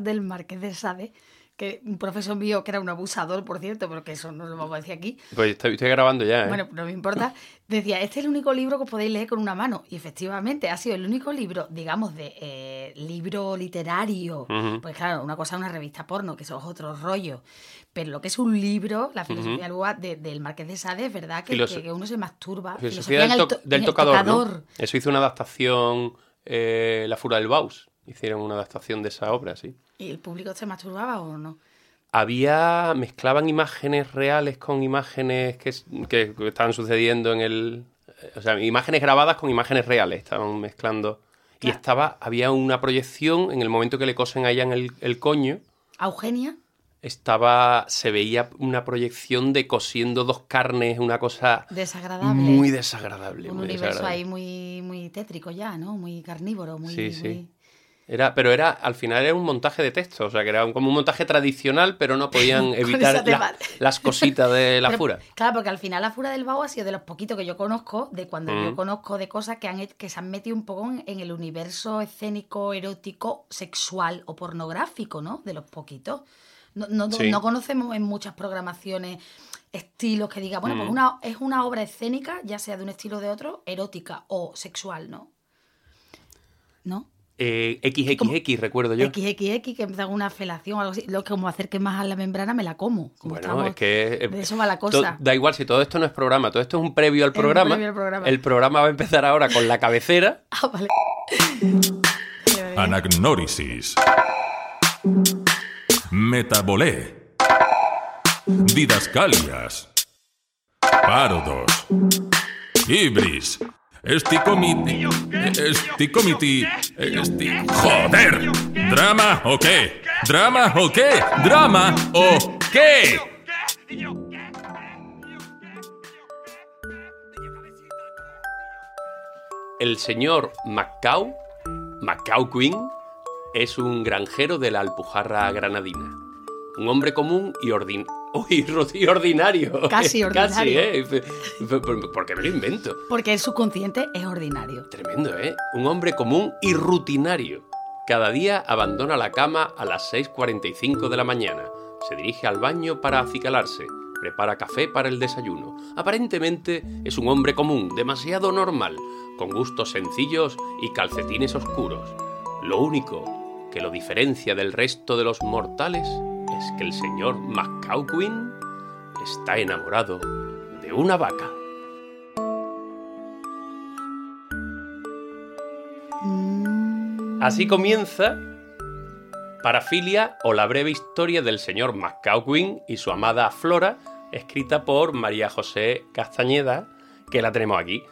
Del Marqués de Sade, que un profesor mío, que era un abusador, por cierto, pero que eso no lo vamos a decir aquí. Pues estoy, grabando ya. ¿eh? Bueno, no me importa. Decía, este es el único libro que podéis leer con una mano. Y efectivamente, ha sido el único libro, digamos, de eh, libro literario. Pues claro, una cosa es una revista porno, que eso es otro rollo. Pero lo que es un libro, la filosofía del Marqués de Sade, es verdad que, que, uno se masturba. Filosofía, del, tocador. Eso hizo una adaptación, eh, La Fura del Baus hicieron una adaptación de esa obra, sí. ¿Y el público se masturbaba o no? Había, mezclaban imágenes reales con imágenes que, que, estaban sucediendo en el... O sea, imágenes grabadas con imágenes reales, estaban mezclando. Y estaba, había una proyección en el momento que le cosen allá en el, el coño. ¿A Eugenia? estaba se veía una proyección de cosiendo dos carnes, una cosa desagradable. Muy desagradable. Un universo ahí muy, muy tétrico ya, ¿no? Muy carnívoro, muy... Sí, sí. Era, pero era, al final era un montaje de texto, o sea, que era como un montaje tradicional, pero no podían evitar las cositas de la fura. Claro, porque al final la fura del Bau ha sido de los poquitos que yo conozco, de cuando yo mm. conozco de cosas que, han, que se han metido un poco en, el universo escénico, erótico, sexual o pornográfico, ¿no? De los poquitos. No, no, no conocemos en muchas programaciones estilos que diga, bueno, pues mm. una, es una obra escénica, ya sea de un estilo o de otro, erótica o sexual, ¿no? ¿No? Eh, XXX, recuerdo yo. XXX, que me da una felación o algo así. Lo que como acerque más a la membrana me la como. bueno, es que. Eh, de eso va la cosa. Da igual, si todo esto no es programa, todo esto es un previo al programa. El programa va a empezar ahora con la cabecera. ah, vale. Anagnórisis. Metabolé. Didascalias. Parodos. Ibris. Esticomiti. Esticomiti. Esti... ¡Joder! ¿Drama o qué? ¿Drama o qué? ¿Drama o qué? El señor Macau, Macau Queen, es un granjero de la Alpujarra granadina. Un hombre común y ordinario Uy, ordinario. Casi ordinario. Casi, ¿eh? Porque me lo invento. Porque el subconsciente es ordinario. Tremendo, ¿eh? Un hombre común y rutinario. Cada día abandona la cama a las 6.45 de la mañana. Se dirige al baño para acicalarse. Prepara café para el desayuno. Aparentemente es un hombre común, demasiado normal, con gustos sencillos y calcetines oscuros. Lo único que lo diferencia del resto de los mortales es que el señor McCauquin está enamorado de una vaca. Así comienza Parafilia o la breve historia del señor McCauquin y su amada Flora, escrita por María José Castañeda, que la tenemos aquí.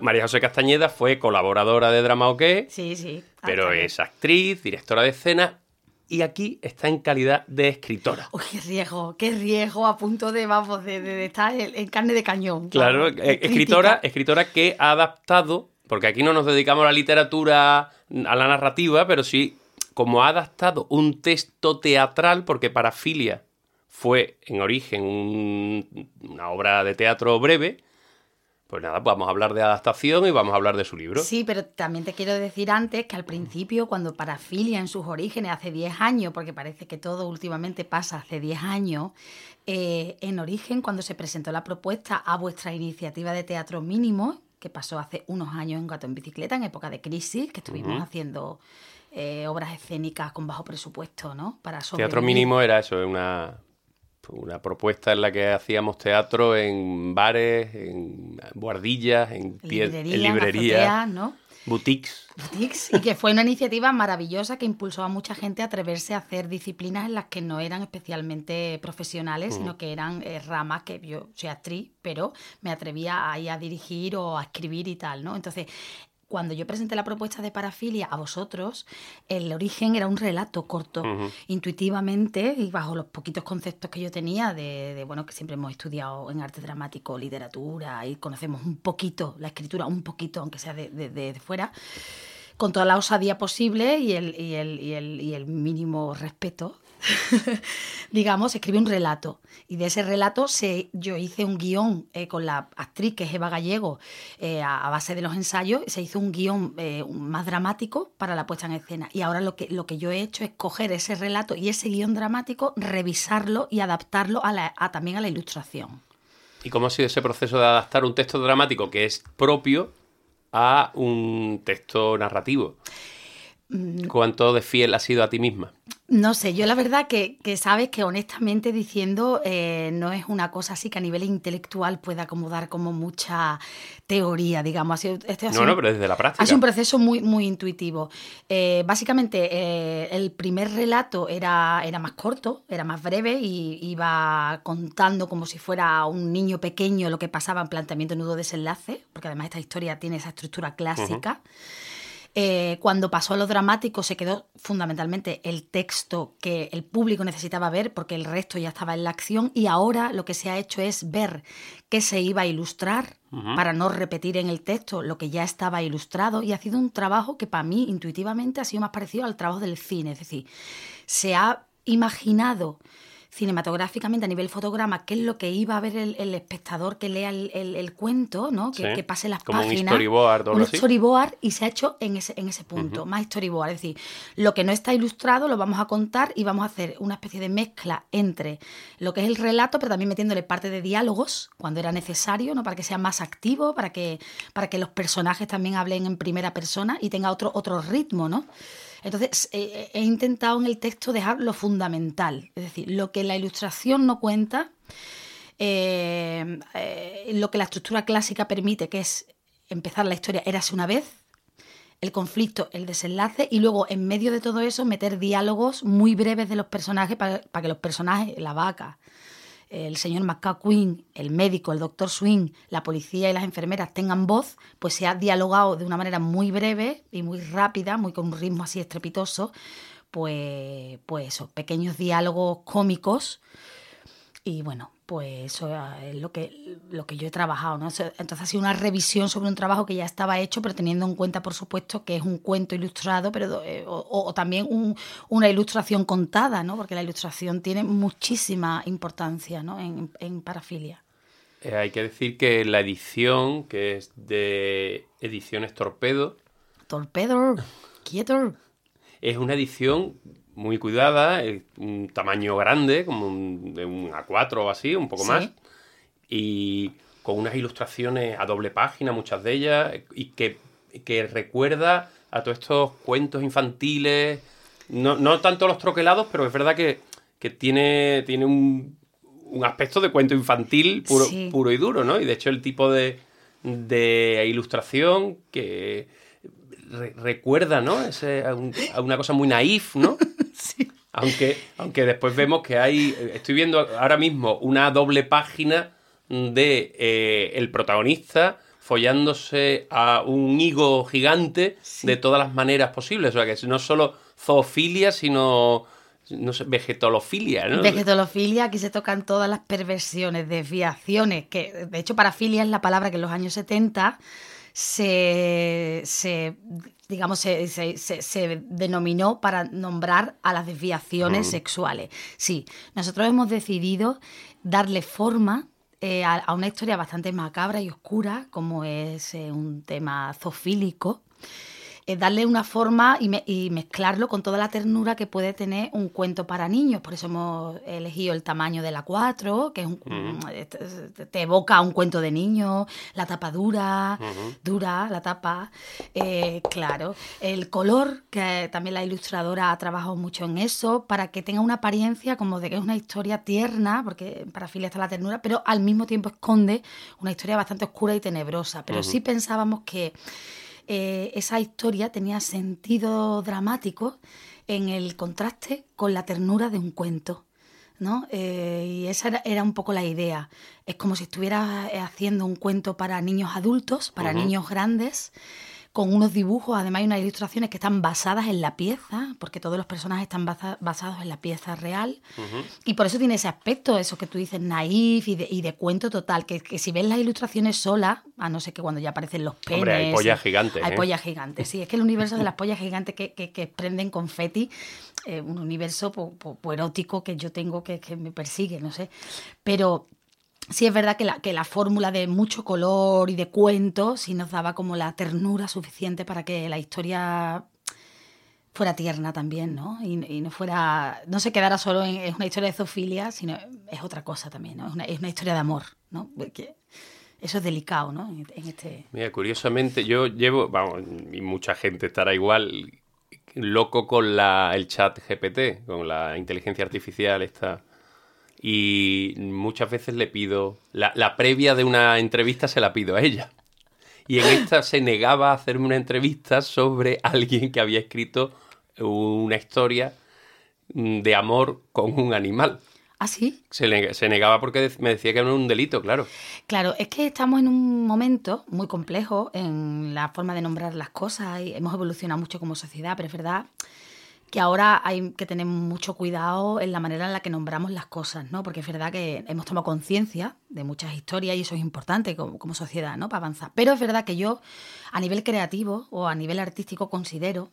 María José Castañeda fue colaboradora de Drama OK, sí, sí, pero es actriz, directora de escena y aquí está en calidad de escritora. Uy, qué riesgo, qué riesgo a punto de, vamos, de, estar en, carne de cañón. Claro, eh, escritora, escritora que ha adaptado, porque aquí no nos dedicamos a la literatura, a la narrativa, pero sí como ha adaptado un texto teatral, porque Parafilia fue en origen una obra de teatro breve, pues nada, vamos a hablar de adaptación y vamos a hablar de su libro. Sí, pero también te quiero decir antes que al principio, cuando Parafilia en sus orígenes, hace 10 años, porque parece que todo últimamente pasa hace 10 años, eh, en origen, cuando se presentó la propuesta a vuestra iniciativa de teatro mínimo, que pasó hace unos años en Gato en Bicicleta, en época de crisis, que estuvimos haciendo eh, obras escénicas con bajo presupuesto, ¿no? Para Teatro mínimo era eso, una una propuesta en la que hacíamos teatro en bares, en guardillas, en, librerías, ¿no? boutiques. Boutiques, y que fue una iniciativa maravillosa que impulsó a mucha gente a atreverse a hacer disciplinas en las que no eran especialmente profesionales, sino que eran eh, ramas que yo soy actriz, pero me atrevía a ir a dirigir o a escribir y tal, ¿no? Entonces, cuando yo presenté la propuesta de parafilia a vosotros, el origen era un relato corto, intuitivamente y bajo los poquitos conceptos que yo tenía de, bueno, que siempre hemos estudiado en arte dramático, literatura y conocemos un poquito la escritura, un poquito, aunque sea de, de fuera con toda la osadía posible y el, y el, y el, y el mínimo respeto digamos, escribe un relato. Y de ese relato se, yo hice un guion eh, con la actriz que es Eva Gallego, eh, a, base de los ensayos, se hizo un guion eh, más dramático para la puesta en escena. Y ahora lo que, lo que yo he hecho es coger ese relato y ese guion dramático, revisarlo y adaptarlo a la, también a la ilustración. ¿Y cómo ha sido ese proceso de adaptar un texto dramático que es propio a un texto narrativo? Mm. ¿Cuánto de fiel has sido a ti misma? No sé, yo la verdad que, sabes que honestamente diciendo eh, no es una cosa así que a nivel intelectual pueda acomodar como mucha teoría, digamos. Este no, no, pero desde la práctica. Ha sido un proceso muy, muy intuitivo. Eh, básicamente, eh, el primer relato era, era más corto, era más breve y iba contando como si fuera un niño pequeño lo que pasaba en planteamiento nudo-desenlace, porque además esta historia tiene esa estructura clásica. Eh, cuando pasó a lo dramático se quedó fundamentalmente el texto que el público necesitaba ver porque el resto ya estaba en la acción y ahora lo que se ha hecho es ver qué se iba a ilustrar para no repetir en el texto lo que ya estaba ilustrado y ha sido un trabajo que para mí intuitivamente ha sido más parecido al trabajo del cine, es decir, se ha imaginado cinematográficamente a nivel fotograma qué es lo que iba a ver el, espectador que lea el, cuento, ¿no? Que, pase las Como páginas. Un storyboard, un storyboard y se ha hecho en ese, en ese punto, más storyboard. Es decir, lo que no está ilustrado lo vamos a contar y vamos a hacer una especie de mezcla entre lo que es el relato, pero también metiéndole parte de diálogos cuando era necesario, ¿no? Para que sea más activo, para que, para que los personajes también hablen en primera persona y tenga otro, otro ritmo, ¿no? Entonces, eh, he intentado en el texto dejar lo fundamental, es decir, lo que la ilustración no cuenta, eh, eh, lo que la estructura clásica permite, que es empezar la historia érase una vez, el conflicto, el desenlace y luego en medio de todo eso meter diálogos muy breves de los personajes para que los personajes, la vaca, el señor McQueen, el médico, el doctor Swing, la policía y las enfermeras tengan voz, pues se ha dialogado de una manera muy breve y muy rápida, muy con un ritmo así estrepitoso, pues, pues eso, pequeños diálogos cómicos. Y bueno, pues eso es lo que, lo que yo he trabajado. ¿no? Entonces ha sido una revisión sobre un trabajo que ya estaba hecho, pero teniendo en cuenta, por supuesto, que es un cuento ilustrado, pero eh, o, también una ilustración contada, ¿no? porque la ilustración tiene muchísima importancia ¿no? en, parafilia. Eh, hay que decir que la edición, que es de Ediciones Torpedo. Torpedo, quieto. Es una edición muy cuidada, un tamaño grande, como un, de un A4 o así, un poco más, y con unas ilustraciones a doble página, muchas de ellas, y que, recuerda a todos estos cuentos infantiles, no, no, tanto los troquelados, pero es verdad que, tiene, tiene un, un, aspecto de cuento infantil puro, puro y duro, ¿no? Y de hecho el tipo de, de ilustración que recuerda, ¿no? a, una cosa muy naif, ¿no? Aunque, aunque después vemos que hay, estoy viendo ahora mismo una doble página de eh, el protagonista follándose a un higo gigante de todas las maneras posibles. O sea, que no solo zoofilia, sino no sé, vegetolofilia, ¿no? Vegetolofilia, aquí se tocan todas las perversiones, desviaciones, que de hecho parafilia es la palabra que en los años 70 se, se digamos, se, se, denominó para nombrar a las desviaciones sexuales. Sí, nosotros hemos decidido darle forma eh, a, una historia bastante macabra y oscura, como es eh, un tema zoofílico, darle una forma y, mezclarlo con toda la ternura que puede tener un cuento para niños. Por eso hemos elegido el tamaño de la 4, que es un, te, evoca un cuento de niño, la tapa dura, dura, la tapa, eh, claro. El color, que también la ilustradora ha trabajado mucho en eso, para que tenga una apariencia como de que es una historia tierna, porque para Filia está la ternura, pero al mismo tiempo esconde una historia bastante oscura y tenebrosa. Pero sí pensábamos que eh, esa historia tenía sentido dramático en el contraste con la ternura de un cuento. ¿no? Eh, y esa era, un poco la idea. Es como si estuviera haciendo un cuento para niños adultos, para niños grandes, con unos dibujos, además hay unas ilustraciones que están basadas en la pieza, porque todos los personajes están basados en la pieza real, y por eso tiene ese aspecto, eso que tú dices, naif y de, y de cuento total, que, si ves las ilustraciones solas, a no ser que cuando ya aparecen los penes... Hombre, hay pollas gigantes. Hay ¿eh? pollas gigantes, sí, es que el universo de las pollas gigantes que, que, que prenden confeti, eh, un universo erótico que yo tengo que, que me persigue, no sé, pero sí es verdad que la, que la fórmula de mucho color y de cuento sí nos daba como la ternura suficiente para que la historia fuera tierna también, ¿no? Y, no fuera, no se quedara solo en una historia de zoofilia, sino es otra cosa también, ¿no? Es una, es una historia de amor, ¿no? Porque eso es delicado, ¿no? Este... Mira, curiosamente, yo llevo, vamos, y mucha gente estará igual, loco con la, el chat GPT, con la inteligencia artificial esta y muchas veces le pido, la, previa de una entrevista se la pido a ella. Y en esta se negaba a hacerme una entrevista sobre alguien que había escrito una historia de amor con un animal. ¿Ah, sí? Se, se, negaba porque me decía que era un delito, claro. Claro, es que estamos en un momento muy complejo en la forma de nombrar las cosas y hemos evolucionado mucho como sociedad, pero es verdad que ahora hay que tener mucho cuidado en la manera en la que nombramos las cosas, ¿no? Porque es verdad que hemos tomado conciencia de muchas historias y eso es importante como, sociedad, ¿no? Para avanzar. Pero es verdad que yo, a nivel creativo o a nivel artístico, considero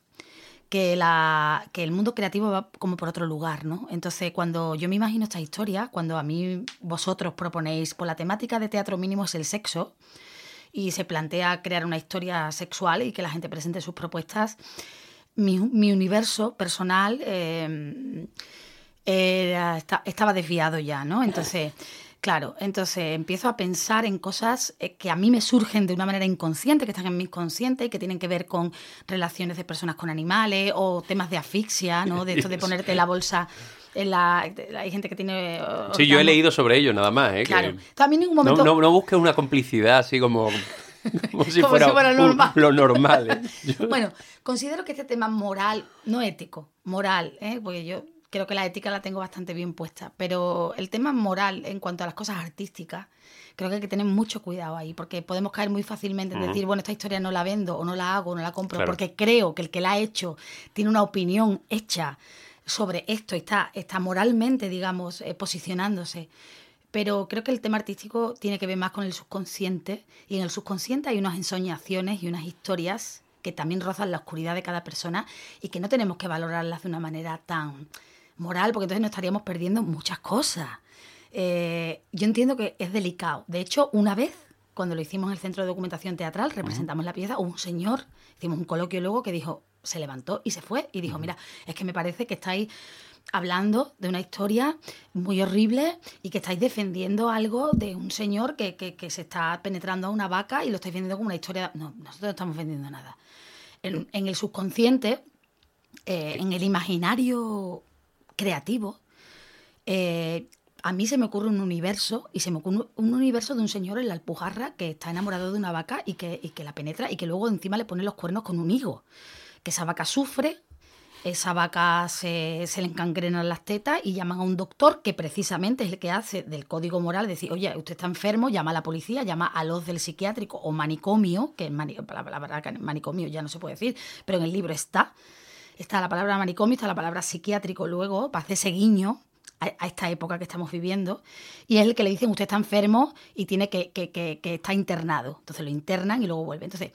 que, la, que el mundo creativo va como por otro lugar, ¿no? Entonces, cuando yo me imagino esta historia, cuando a mí vosotros proponéis, por la temática de teatro mínimo es el sexo, y se plantea crear una historia sexual y que la gente presente sus propuestas, mi, universo personal eh, estaba desviado ya, ¿no? Entonces, claro, entonces empiezo a pensar en cosas eh, que a mí me surgen de una manera inconsciente, que están en mi inconsciente y que tienen que ver con relaciones de personas con animales o temas de asfixia, ¿no? De esto de ponerte la bolsa en la, hay gente que tiene... Sí, yo he leído sobre ello, nada más. ¿eh? Claro. También ningún momento... No, no, no busques una complicidad así como... Como si, fuera, normal. lo normal. ¿eh? bueno, considero que este tema moral, no ético, moral, ¿eh? porque yo creo que la ética la tengo bastante bien puesta, pero el tema moral en cuanto a las cosas artísticas, creo que hay que tener mucho cuidado ahí, porque podemos caer muy fácilmente en decir, bueno, esta historia no la vendo o no la hago o no la compro, porque creo que el que la ha hecho tiene una opinión hecha sobre esto, está, está moralmente, digamos, eh, posicionándose pero creo que el tema artístico tiene que ver más con el subconsciente y en el subconsciente hay unas ensoñaciones y unas historias que también rozan la oscuridad de cada persona y que no tenemos que valorarlas de una manera tan moral, porque entonces nos estaríamos perdiendo muchas cosas. Eh, yo entiendo que es delicado. De hecho, una vez, cuando lo hicimos en el Centro de Documentación Teatral, representamos la pieza, un señor, hicimos un coloquio luego que dijo, se levantó y se fue y dijo, mira, es que me parece que estáis hablando de una historia muy horrible y que estáis defendiendo algo de un señor que, que, se está penetrando a una vaca y lo estáis vendiendo como una historia. No, nosotros no estamos vendiendo nada. En, el subconsciente, eh, en el imaginario creativo, eh, a mí se me ocurre un universo y se me ocurre un universo de un señor en la Alpujarra que está enamorado de una vaca y que, y que la penetra y que luego encima le pone los cuernos con un higo. Que esa vaca sufre, esa vaca se, le encangrenan las tetas y llaman a un doctor que precisamente es el que hace del código moral, decir, oye, usted está enfermo, llama a la policía, llama a los del psiquiátrico o manicomio, que la palabra manicomio ya no se puede decir, pero en el libro está, está la palabra manicomio, está la palabra psiquiátrico luego, para hacer ese guiño a, esta época que estamos viviendo, y es el que le dicen, usted está enfermo y tiene que, que, que, que está internado. Entonces lo internan y luego vuelve. Entonces,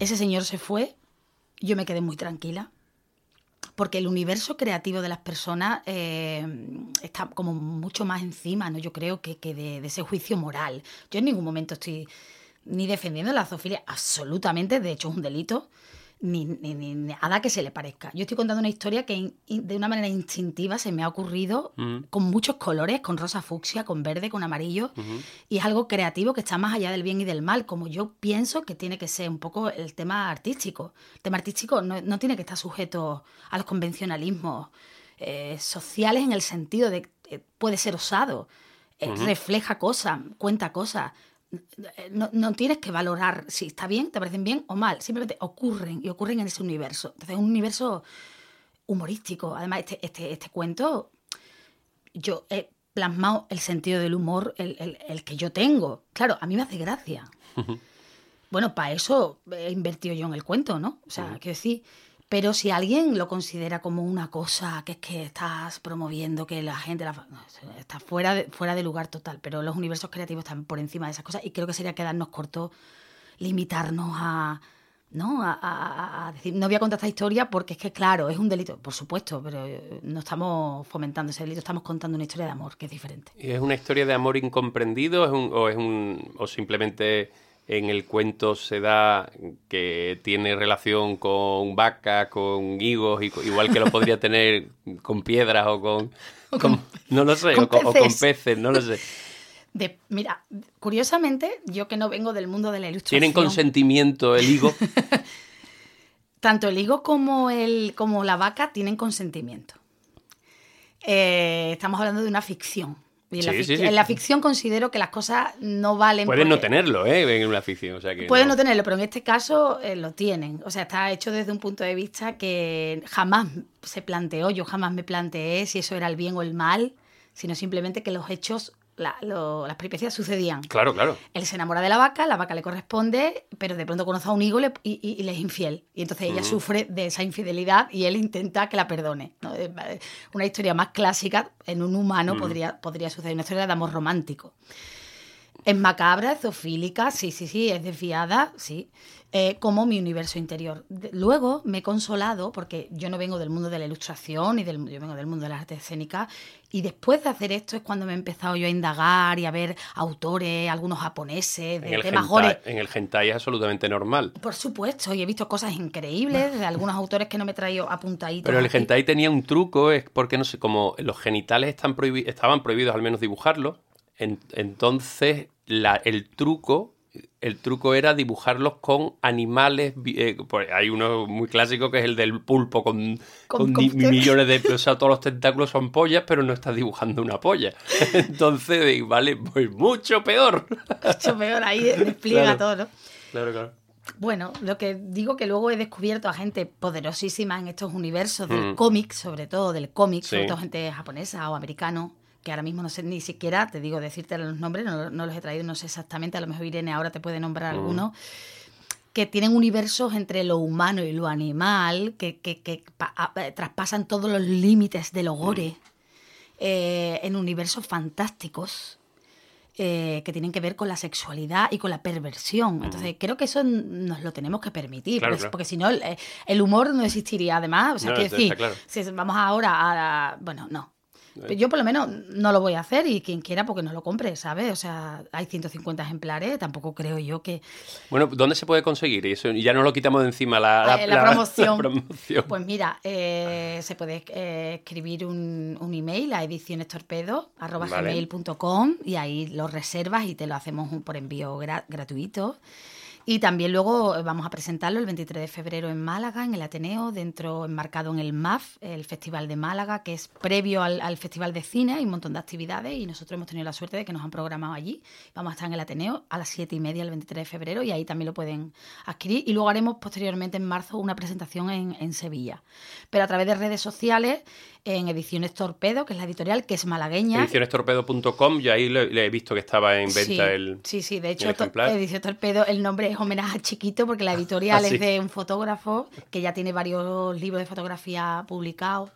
ese señor se fue, yo me quedé muy tranquila porque el universo creativo de las personas eh, está como mucho más encima, ¿no? Yo creo que, de, ese juicio moral. Yo en ningún momento estoy ni defendiendo la zoofilia, absolutamente, de hecho es un delito, ni, ni, nada que se le parezca. Yo estoy contando una historia que de una manera instintiva se me ha ocurrido con muchos colores, con rosa fucsia, con verde, con amarillo, y es algo creativo que está más allá del bien y del mal, como yo pienso que tiene que ser un poco el tema artístico. El tema artístico no, tiene que estar sujeto a los convencionalismos eh, sociales en el sentido de que puede ser osado, eh, refleja cosas, cuenta cosas, no, tienes que valorar si está bien, te parecen bien o mal, simplemente ocurren y ocurren en ese universo. Entonces es un universo humorístico. Además, este, este, este cuento, yo he plasmado el sentido del humor, el, que yo tengo. Claro, a mí me hace gracia. bueno, para eso he invertido yo en el cuento, ¿no? O sea, quiero decir, pero si alguien lo considera como una cosa que es que estás promoviendo, que la gente la, está fuera de, fuera de lugar total, pero los universos creativos están por encima de esas cosas y creo que sería quedarnos cortos limitarnos a, ¿no? A, a- decir, no voy a contar esta historia porque es que, claro, es un delito, por supuesto, pero eh, no estamos fomentando ese delito, estamos contando una historia de amor, que es diferente. ¿Y ¿Es una historia de amor incomprendido o, es un, o simplemente en el cuento se da que tiene relación con vacas, con higos, igual que lo podría tener con piedras o con... con- no lo sé, con o, con, o con peces. peces, no lo sé. De, mira, curiosamente, yo que no vengo del mundo de la ilustración... ¿Tienen consentimiento el higo? Tanto el higo como, el, como la vaca tienen consentimiento. Eh, estamos hablando de una ficción. Y en, la Sí, fic- sí, sí. en la ficción considero que las cosas no valen. Pueden no porque- tenerlo, ¿eh? En una ficción, o sea que... Pueden no. no tenerlo, pero en este caso eh, lo tienen. O sea, está hecho desde un punto de vista que jamás se planteó, yo jamás me planteé si eso era el bien o el mal, sino simplemente que los hechos, la- lo- las peripecias sucedían. Claro, claro. Él se enamora de la vaca, la vaca le corresponde, pero de pronto conoce a un higo y le- y, y- le es infiel. Y entonces ella sufre de esa infidelidad y él intenta que la perdone. ¿no? Es Una historia más clásica en un humano podría, podría suceder, una historia de amor romántico. Es macabra, es zoofílica, sí, sí, sí, es desviada, sí, eh, como mi universo interior. De- luego me he consolado, porque yo no vengo del mundo de la ilustración, y del, yo vengo del mundo de las artes escénicas, y después de hacer esto es cuando me he empezado yo a indagar y a ver autores, algunos japoneses, de En temas gore. en el hentai es absolutamente normal. Por supuesto, y he visto cosas increíbles de algunos autores que no me he traído apuntaditos. Pero el aquí. hentai tenía un truco, es porque no sé, como los genitales están prohibi- estaban prohibidos al menos dibujarlos, en- entonces la- el truco, el truco era dibujarlos con animales. eh, pues hay uno muy clásico que es el del pulpo con, millones de, o sea, todos los tentáculos son pollas, pero no estás dibujando una polla. Entonces, vale, pues mucho peor. Mucho peor, ahí despliega Claro. todo, ¿no? Claro, claro. Bueno, lo que digo que luego he descubierto a gente poderosísima en estos universos del Mm. cómic, sobre todo del cómic, sobre todo gente japonesa o americano, que ahora mismo no sé ni siquiera, te digo, decirte los nombres, no, no los he traído, no sé exactamente, a lo mejor Irene ahora te puede nombrar Mm. algunos, que tienen universos entre lo humano y lo animal, que, que- que a- eh, traspasan todos los límites del gore, eh, en universos fantásticos eh, que tienen que ver con la sexualidad y con la perversión. Entonces, creo que eso nos lo tenemos que permitir, Claro, porque, claro. porque si no, el, eh, el humor no existiría. Además, o sea, No, quiero decir, claro. si vamos ahora a... Bueno, no. Pero Yo por lo menos no lo voy a hacer y quien quiera porque no lo compre, ¿sabes? O sea, hay 150 ejemplares, tampoco creo yo que... Bueno, ¿dónde se puede conseguir? Y eso, y ya no lo quitamos de encima la, la promoción. la promoción. Pues mira, eh, se puede eh, escribir un, un email a edicionestorpedo.com y ahí lo reservas y te lo hacemos un- por envío gra- gratuito. Y también luego eh, vamos a presentarlo el 23 de febrero en Málaga, en el Ateneo, dentro enmarcado en el MAF, el Festival de Málaga, que es previo al, al Festival de Cine, hay un montón de actividades y nosotros hemos tenido la suerte de que nos han programado allí. Vamos a estar en el Ateneo a las 7 y media el 23 de febrero y ahí también lo pueden adquirir. Y luego haremos posteriormente en marzo una presentación en, en Sevilla. Pero a través de redes sociales, en Ediciones Torpedo, que es la editorial, que es malagueña. Edicionestorpedo.com, yo ahí le, le he visto que estaba en venta sí, el. sí, sí, de hecho. Edición Torpedo, el nombre es homenaje a Chiquito porque la editorial Ah, sí. es de un fotógrafo que ya tiene varios libros de fotografía publicados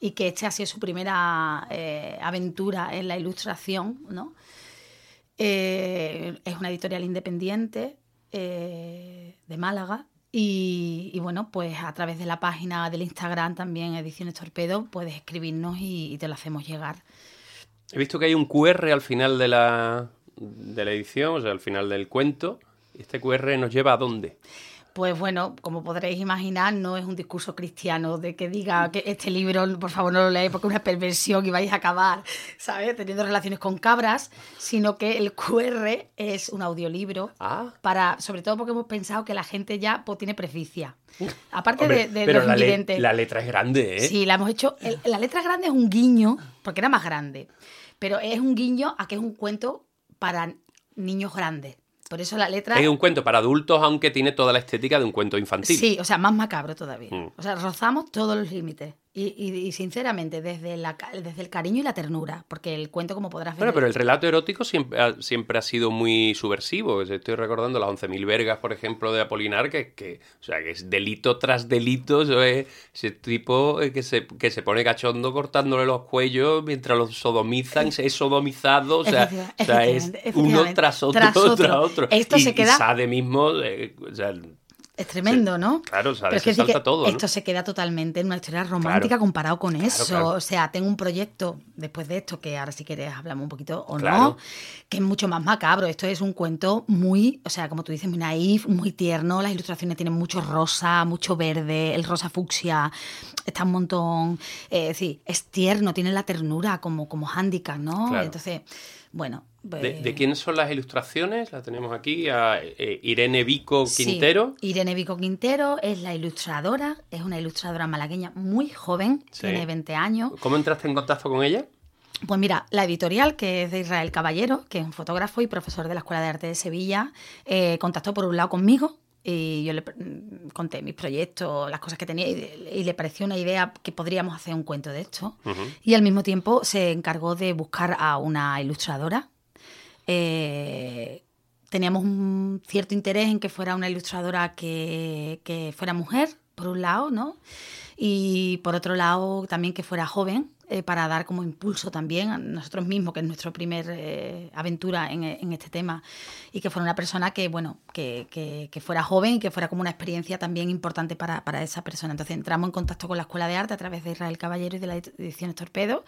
y que este ha sido su primera eh, aventura en la ilustración, ¿no? Eh, es una editorial independiente eh, de Málaga y, y bueno, pues a través de la página del Instagram también Ediciones Torpedo puedes escribirnos y- y te lo hacemos llegar. He visto que hay un QR al final de la, de la edición, o sea, al final del cuento. ¿Y este QR nos lleva a dónde? Pues bueno, como podréis imaginar, no es un discurso cristiano de que diga que este libro, por favor, no lo leáis porque es una perversión y vais a acabar, ¿sabes? Teniendo relaciones con cabras, sino que el QR es un audiolibro Ah. para, sobre todo porque hemos pensado que la gente ya pues, tiene preficia. Aparte Hombre, de, de pero los la, le- la letra es grande, ¿eh? Sí, la hemos hecho. el- la letra grande es un guiño, porque era más grande. Pero es un guiño a que es un cuento para niños grandes. Por eso la letra. Es un cuento para adultos, aunque tiene toda la estética de un cuento infantil. Sí, o sea, más macabro todavía. Mm. O sea, rozamos todos los límites. Y, sinceramente, desde, la, desde el cariño y la ternura, porque el cuento, como podrás ver... Bueno, pero el relato erótico siempre ha, siempre ha sido muy subversivo. Estoy recordando las 11.000 vergas, por ejemplo, de Apolinar, que, que, o sea, que es delito tras delito. ese tipo que se, que se pone cachondo cortándole los cuellos mientras los sodomizan, es sodomizado, o sea, es uno tras otro, tras otro. Esto se queda... Y Sade mismo, eh, o sea, es tremendo, ¿no? Claro, sabes, se salta todo. Esto se queda totalmente en una historia romántica comparado con eso. O sea, tengo un proyecto después de esto, que ahora si quieres hablamos un poquito o no, que es mucho más macabro. Esto es un cuento muy, o sea, como tú dices, muy naif, muy tierno. Las ilustraciones tienen mucho rosa, mucho verde, el rosa fucsia está un montón. Eh, es decir, es tierno, tiene la ternura como, como handicap, ¿no? Entonces, bueno, ¿De, ¿De, quién son las ilustraciones? La tenemos aquí, a eh, Irene Vico Quintero. Irene Vico Quintero es la ilustradora, es una ilustradora malagueña muy joven, tiene 20 años. ¿Cómo entraste en contacto con ella? Pues mira, la editorial, que es de Israel Caballero, que es un fotógrafo y profesor de la Escuela de Arte de Sevilla, eh, contactó por un lado conmigo y yo le conté mis proyectos, las cosas que tenía y, le pareció una idea que podríamos hacer un cuento de esto. Y al mismo tiempo se encargó de buscar a una ilustradora eh, teníamos un cierto interés en que fuera una ilustradora que, que, fuera mujer, por un lado, ¿no? Y por otro lado, también que fuera joven, eh, para dar como impulso también a nosotros mismos, que es nuestra primera eh, aventura en, este tema, y que fuera una persona que, bueno, que, que, que, fuera joven y que fuera como una experiencia también importante para, para, esa persona. Entonces entramos en contacto con la Escuela de Arte a través de Israel Caballero y de la edición Torpedo,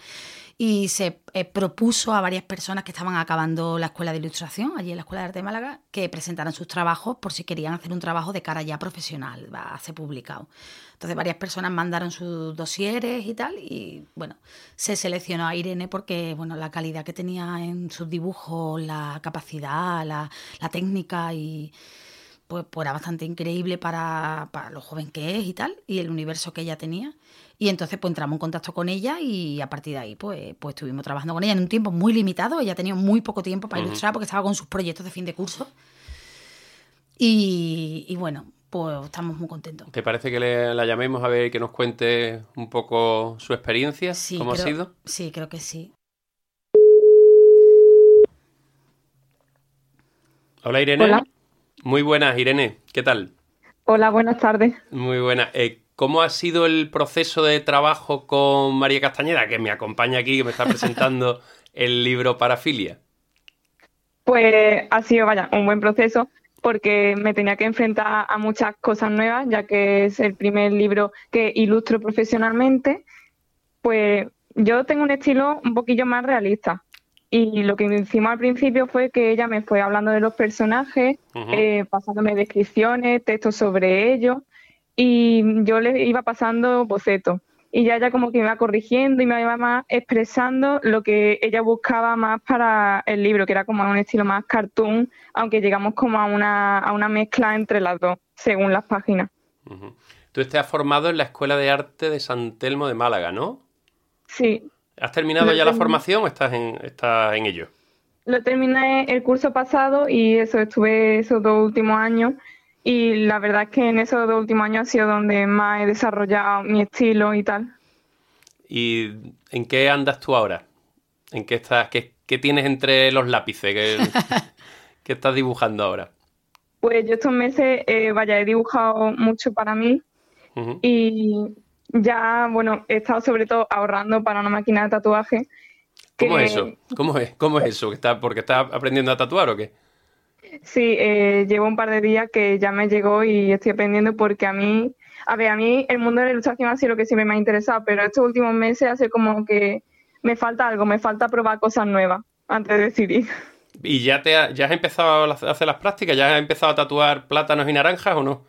y se eh, propuso a varias personas que estaban acabando la Escuela de Ilustración, allí en la Escuela de Arte de Málaga, que presentaran sus trabajos por si querían hacer un trabajo de cara ya profesional, a ser publicado. Entonces varias personas mandaron sus dosieres y tal, y bueno, se seleccionó a Irene porque bueno, la calidad que tenía en sus dibujos, la capacidad, la, técnica y pues, pues, era bastante increíble para, para lo joven que es y tal, y el universo que ella tenía. Y entonces pues entramos en contacto con ella y a partir de ahí pues, pues estuvimos trabajando con ella en un tiempo muy limitado. Ella tenía muy poco tiempo para ilustrar porque estaba con sus proyectos de fin de curso. Y, y bueno, pues estamos muy contentos. ¿Te parece que le, la llamemos a ver que nos cuente un poco su experiencia? ¿Cómo ha sido? Sí, creo que sí. Hola Irene. Hola. Muy buenas, Irene. ¿Qué tal? Hola, buenas tardes. Muy buenas. Eh, ¿Cómo ha sido el proceso de trabajo con María Castañeda, que me acompaña aquí, que me está presentando el libro Parafilia? Pues ha sido, vaya, un buen proceso porque me tenía que enfrentar a muchas cosas nuevas, ya que es el primer libro que ilustro profesionalmente. Pues yo tengo un estilo un poquillo más realista. Y lo que hicimos al principio fue que ella me fue hablando de los personajes, eh, pasándome descripciones, textos sobre ellos, y yo le iba pasando bocetos y ya ella como que me iba corrigiendo y me iba más expresando lo que ella buscaba más para el libro, que era como un estilo más cartoon, aunque llegamos como a una, a una mezcla entre las dos, según las páginas. Tú te has formado en la Escuela de Arte de San Telmo de Málaga, ¿no? Sí. ¿Has terminado ya la formación o estás en, estás en ello? Lo terminé el curso pasado y eso estuve esos dos últimos años y la verdad es que en esos dos últimos años ha sido donde más he desarrollado mi estilo y tal. ¿Y en qué andas tú ahora? ¿En qué estás? ¿Qué, tienes entre los lápices? ¿Qué, estás dibujando ahora? Pues yo estos meses, eh, vaya, he dibujado mucho para mí y ya, bueno, he estado sobre todo ahorrando para una máquina de tatuaje. ¿Cómo es eso? ¿Cómo es, ¿Cómo es eso? ¿Porque estás aprendiendo a tatuar o qué? Sí, eh, llevo un par de días que ya me llegó y estoy aprendiendo porque a mí, a ver, a mí el mundo de la ilustración ha sido lo que siempre me ha interesado, pero estos últimos meses hace como que me falta algo, me falta probar cosas nuevas antes de decidir. ¿Y ya, te ya has empezado a hacer las prácticas? ¿Ya has empezado a tatuar plátanos y naranjas o no?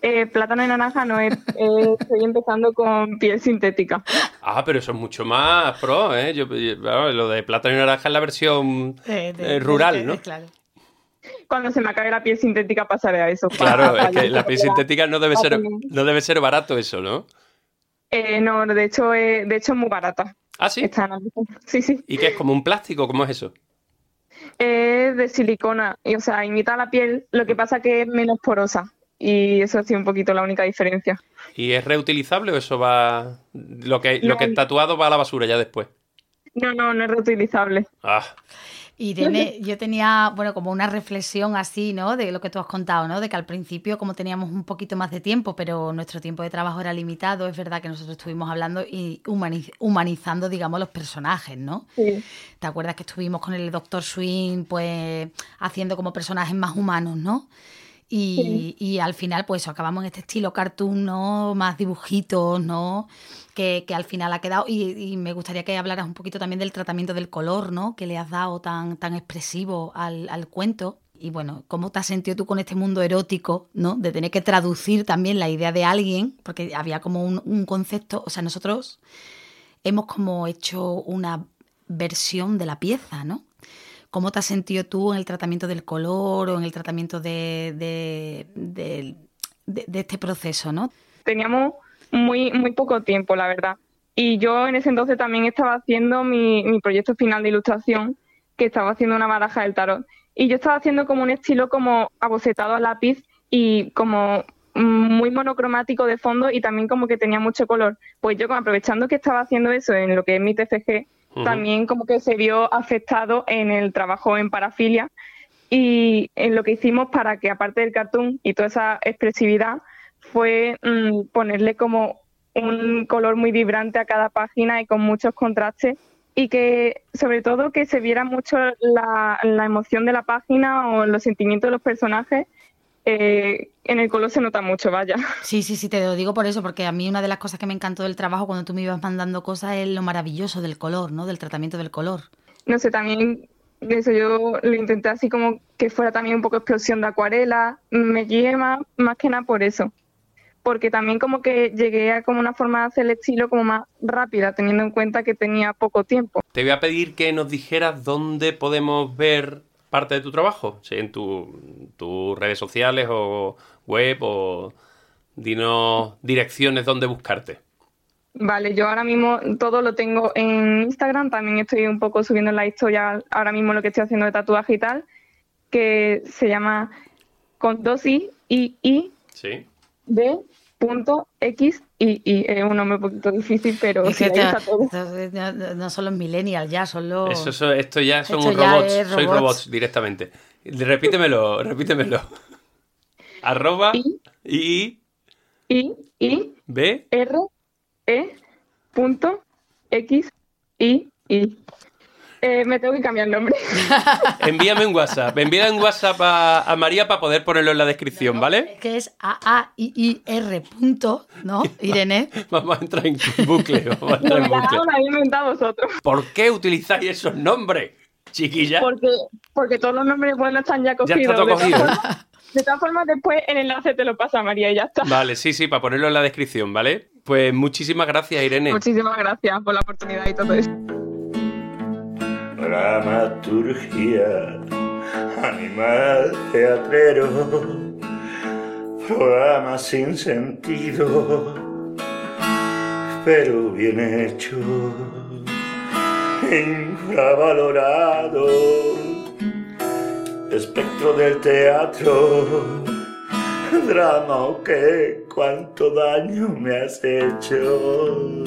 Eh, plátano y naranja no, estoy empezando con piel sintética. Ah, pero eso es mucho más pro, ¿eh? Yo, lo de plátano y naranja es la versión eh, rural, ¿no? Claro cuando se me acabe la piel sintética pasaré a eso. Claro, es que la piel sintética no debe ser, no debe ser barato eso, ¿no? Eh, no, de hecho, eh, de hecho es muy barata. ¿Ah, sí? sí, sí. ¿Y qué es? ¿Como un plástico? ¿Cómo es eso? Es de silicona, y, o sea, imita la piel, lo que pasa que es menos porosa. y eso ha sido un poquito la única diferencia. ¿Y es reutilizable o eso va... lo que, lo que es tatuado va a la basura ya después? No, no, no es reutilizable. Ah, Irene, yo tenía, bueno, como una reflexión así, ¿no? De lo que tú has contado, ¿no? De que al principio, como teníamos un poquito más de tiempo, pero nuestro tiempo de trabajo era limitado, es verdad que nosotros estuvimos hablando y humaniz- humanizando, digamos, los personajes, ¿no? Sí. ¿Te acuerdas que estuvimos con el Doctor Swing, pues, haciendo como personajes más humanos, ¿no? Y, y al final, pues acabamos en este estilo cartoon, ¿no? Más dibujitos, ¿no? Que, que al final ha quedado. Y, y me gustaría que hablaras un poquito también del tratamiento del color, ¿no? Que le has dado tan, tan expresivo al, al cuento. Y bueno, ¿cómo te has sentido tú con este mundo erótico, ¿no? De tener que traducir también la idea de alguien, porque había como un, un concepto, o sea, nosotros hemos como hecho una versión de la pieza, ¿no? ¿Cómo te has sentido tú en el tratamiento del color o en el tratamiento de, de, este proceso, ¿no? Teníamos muy, muy poco tiempo, la verdad. Y yo en ese entonces también estaba haciendo mi, proyecto final de ilustración, que estaba haciendo una baraja del tarot. Y yo estaba haciendo como un estilo como abocetado a lápiz y como muy monocromático de fondo y también como que tenía mucho color. Pues yo aprovechando que estaba haciendo eso en lo que es mi También como que se vio afectado en el trabajo en parafilia y en lo que hicimos para que aparte del cartoon y toda esa expresividad fue mm, ponerle como un color muy vibrante a cada página y con muchos contrastes y que sobre todo que se viera mucho la emoción de la página o los sentimientos de los personajes eh, en el color se nota mucho, vaya. Sí, sí, sí, te lo digo por eso, porque a mí una de las cosas que me encantó del trabajo cuando tú me ibas mandando cosas es lo maravilloso del color, ¿no? Del tratamiento del color. no sé, también eso yo lo intenté así como que fuera también un poco explosión de acuarela, me guié más, más que nada por eso, porque también como que llegué a como una forma de hacer el estilo como más rápida, teniendo en cuenta que tenía poco tiempo. Te voy a pedir que nos dijeras dónde podemos ver parte de tu trabajo, si en tu- tus redes sociales o web o dinos direcciones donde buscarte. Vale, yo ahora mismo todo lo tengo en Instagram, también estoy un poco subiendo en la historia ahora mismo lo que estoy haciendo de tatuaje y tal, que se llama con dos i y i Sí. de punto x y y es un nombre un poquito difícil, pero Es sí, que ahí te- está todo. te- no, no son los millennials ya, son los... Eso, eso- esto ya son Esto ya robots, soy robots. robots directamente. Repítemelo, repítemelo. Arroba I. I I I B R E punto X I I. Eh, me tengo que cambiar el nombre. Envíame un WhatsApp. Envíame un WhatsApp a, a María para poder ponerlo en la descripción, ¿vale? Es que es A-A-I-I-R punto, ¿no? Irene. Vamos a entrar en bucle. Vamos a entrar en bucle. habéis inventado vosotros. ¿Por qué utilizáis esos nombres, chiquilla? Porque, porque todos los nombres buenos están ya Ya cogidos. está todo de, todas cogido. formas, de todas formas, después el enlace te lo pasa María y ya está. Vale, sí, sí, para ponerlo en la descripción, ¿vale? Pues muchísimas gracias, Irene. Muchísimas gracias por la oportunidad y todo eso. Dramaturgia, animal teatrero, programa sin sentido, pero bien hecho, infravalorado, espectro del teatro, drama o qué, cuánto daño me has hecho.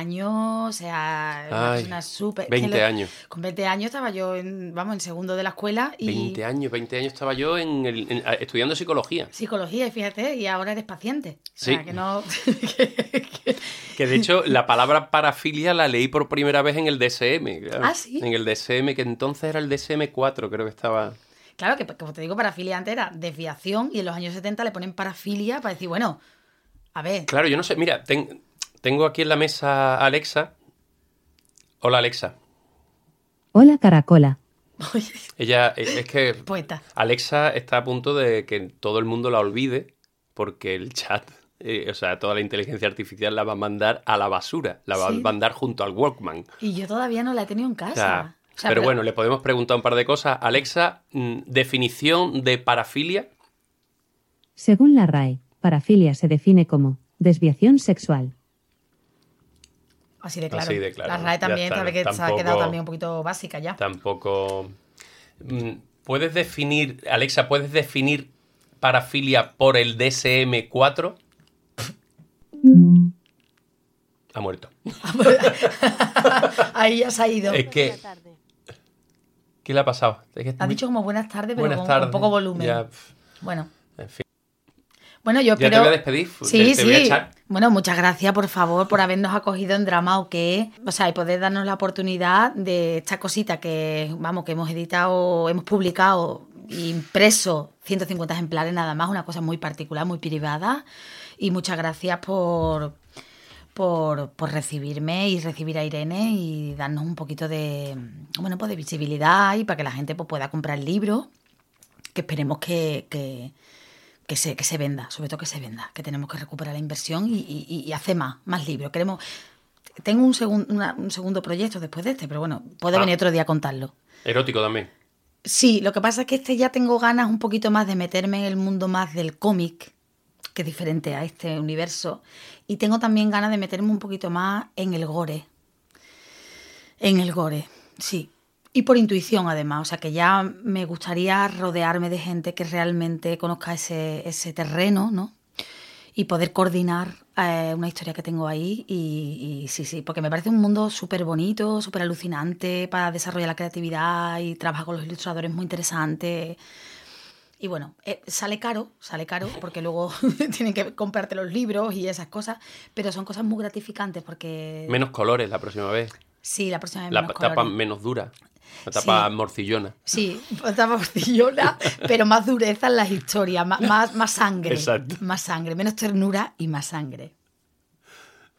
Años, o sea, una persona súper... 20 que le- años. Con 20 años estaba yo, en, vamos, en segundo de la escuela y... 20 años, 20 años estaba yo en el- en- estudiando psicología. Psicología, y fíjate, y ahora eres paciente. O Sí. sea, que no... que- de hecho la palabra parafilia la leí por primera vez en el DSM. claro. Ah, ¿sí? En el DSM, que entonces era el DSM4, creo que estaba. Claro, que como te digo, parafilia antes era desviación y en los años 70 le ponen parafilia para decir, bueno, a ver, Claro, yo no sé. Mira, ten- tengo aquí en la mesa a Alexa. Hola, Alexa. Hola Caracola. oye, Ella, eh, es que poeta. Alexa está a punto de que todo el mundo la olvide porque el chat, eh, o sea, toda la inteligencia artificial la va a mandar a la basura, la va a mandar junto al Walkman. Y yo todavía no la he tenido en casa. O sea, O sea, pero bueno, le podemos preguntar un par de cosas. Alexa, mm, definición de parafilia. Según la RAE, parafilia se define como desviación sexual. Así de claro. Así de claro, La. RAE también está, sabe que se ha quedado también un poquito básica ya. Tampoco. Mm, ¿Puedes definir, Alexa, puedes definir parafilia por el DSM-4? Ha muerto. Ahí ya se ha ido. Es que. ¿Qué le ha pasado? Es que Ha dicho como buenas tardes, pero Buenas con, tardes. con poco volumen. Ya, Bueno. en fin. Bueno, yo Ya te espero... voy a despedir. Sí, te, te sí. voy a echar. Bueno, muchas gracias, por favor, por habernos acogido en Drama o qué. O sea, y poder darnos la oportunidad de esta cosita que, vamos, que hemos editado, hemos publicado, impreso 150 ejemplares nada más, una cosa muy particular, muy privada. Y muchas gracias por, por, por recibirme y recibir a Irene y darnos un poquito de, bueno, pues de visibilidad y para que la gente pues, pueda comprar el libro, que esperemos que, que, que se, que se venda, sobre todo que se venda, que tenemos que recuperar la inversión y, y- y hacer más, más libros. Queremos, tengo un, segun- una- un segundo proyecto después de este, pero bueno, puedo Ah. venir otro día a contarlo. Erótico también. Sí, lo que pasa es que este ya tengo ganas un poquito más de meterme en el mundo más del cómic, que es diferente a este universo, y tengo también ganas de meterme un poquito más en el gore. En el gore, sí. Y por intuición, además. O sea, que ya me gustaría rodearme de gente que realmente conozca ese, ese terreno, ¿no? Y poder coordinar eh, una historia que tengo ahí. Y, y sí, sí, porque me parece un mundo súper bonito, súper alucinante para desarrollar la creatividad y trabajar con los ilustradores muy interesante. Y bueno, eh, sale caro, sale caro, porque luego tienen que comprarte los libros y esas cosas, pero son cosas muy gratificantes porque... Menos colores la próxima vez. Sí, la próxima vez La menos tapa colores. menos dura. La tapa Sí. morcillona. Sí, tapa morcillona, pero más dureza en las historias, más, más, más sangre. Exacto. Más sangre, menos ternura y más sangre.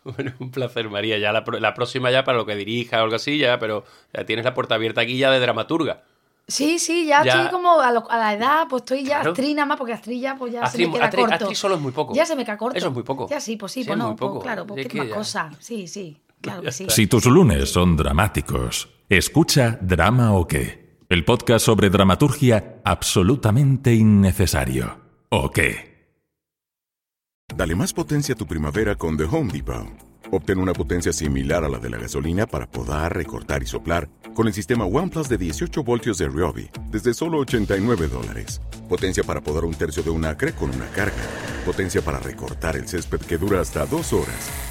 Bueno, un placer, María. Ya la, próxima ya para lo que dirija o algo así, ya, pero ya tienes la puerta abierta aquí ya de dramaturga. Sí, sí, ya, Ya. estoy como a, lo- a la edad, pues estoy ya Claro. actriz nada más, porque actriz ya, pues ya Actriz- se me queda actriz- corto. actriz solo es muy poco. Ya se me queda corto. Eso es muy poco. Ya sí, pues sí, Sí, pues es no, muy poco. pues claro, pues Es más ya- cosas. Sí, sí, claro que sí. Si tus lunes son dramáticos, escucha Drama o qué, el podcast sobre dramaturgia absolutamente innecesario. ¿O qué? Dale más potencia a tu primavera con The Home Depot. Obtén una potencia similar a la de la gasolina para podar, recortar y soplar con el sistema OnePlus de 18 voltios de Ryobi desde solo 89 dólares. Potencia para podar un tercio de un acre con una carga. Potencia para recortar el césped que dura hasta dos horas.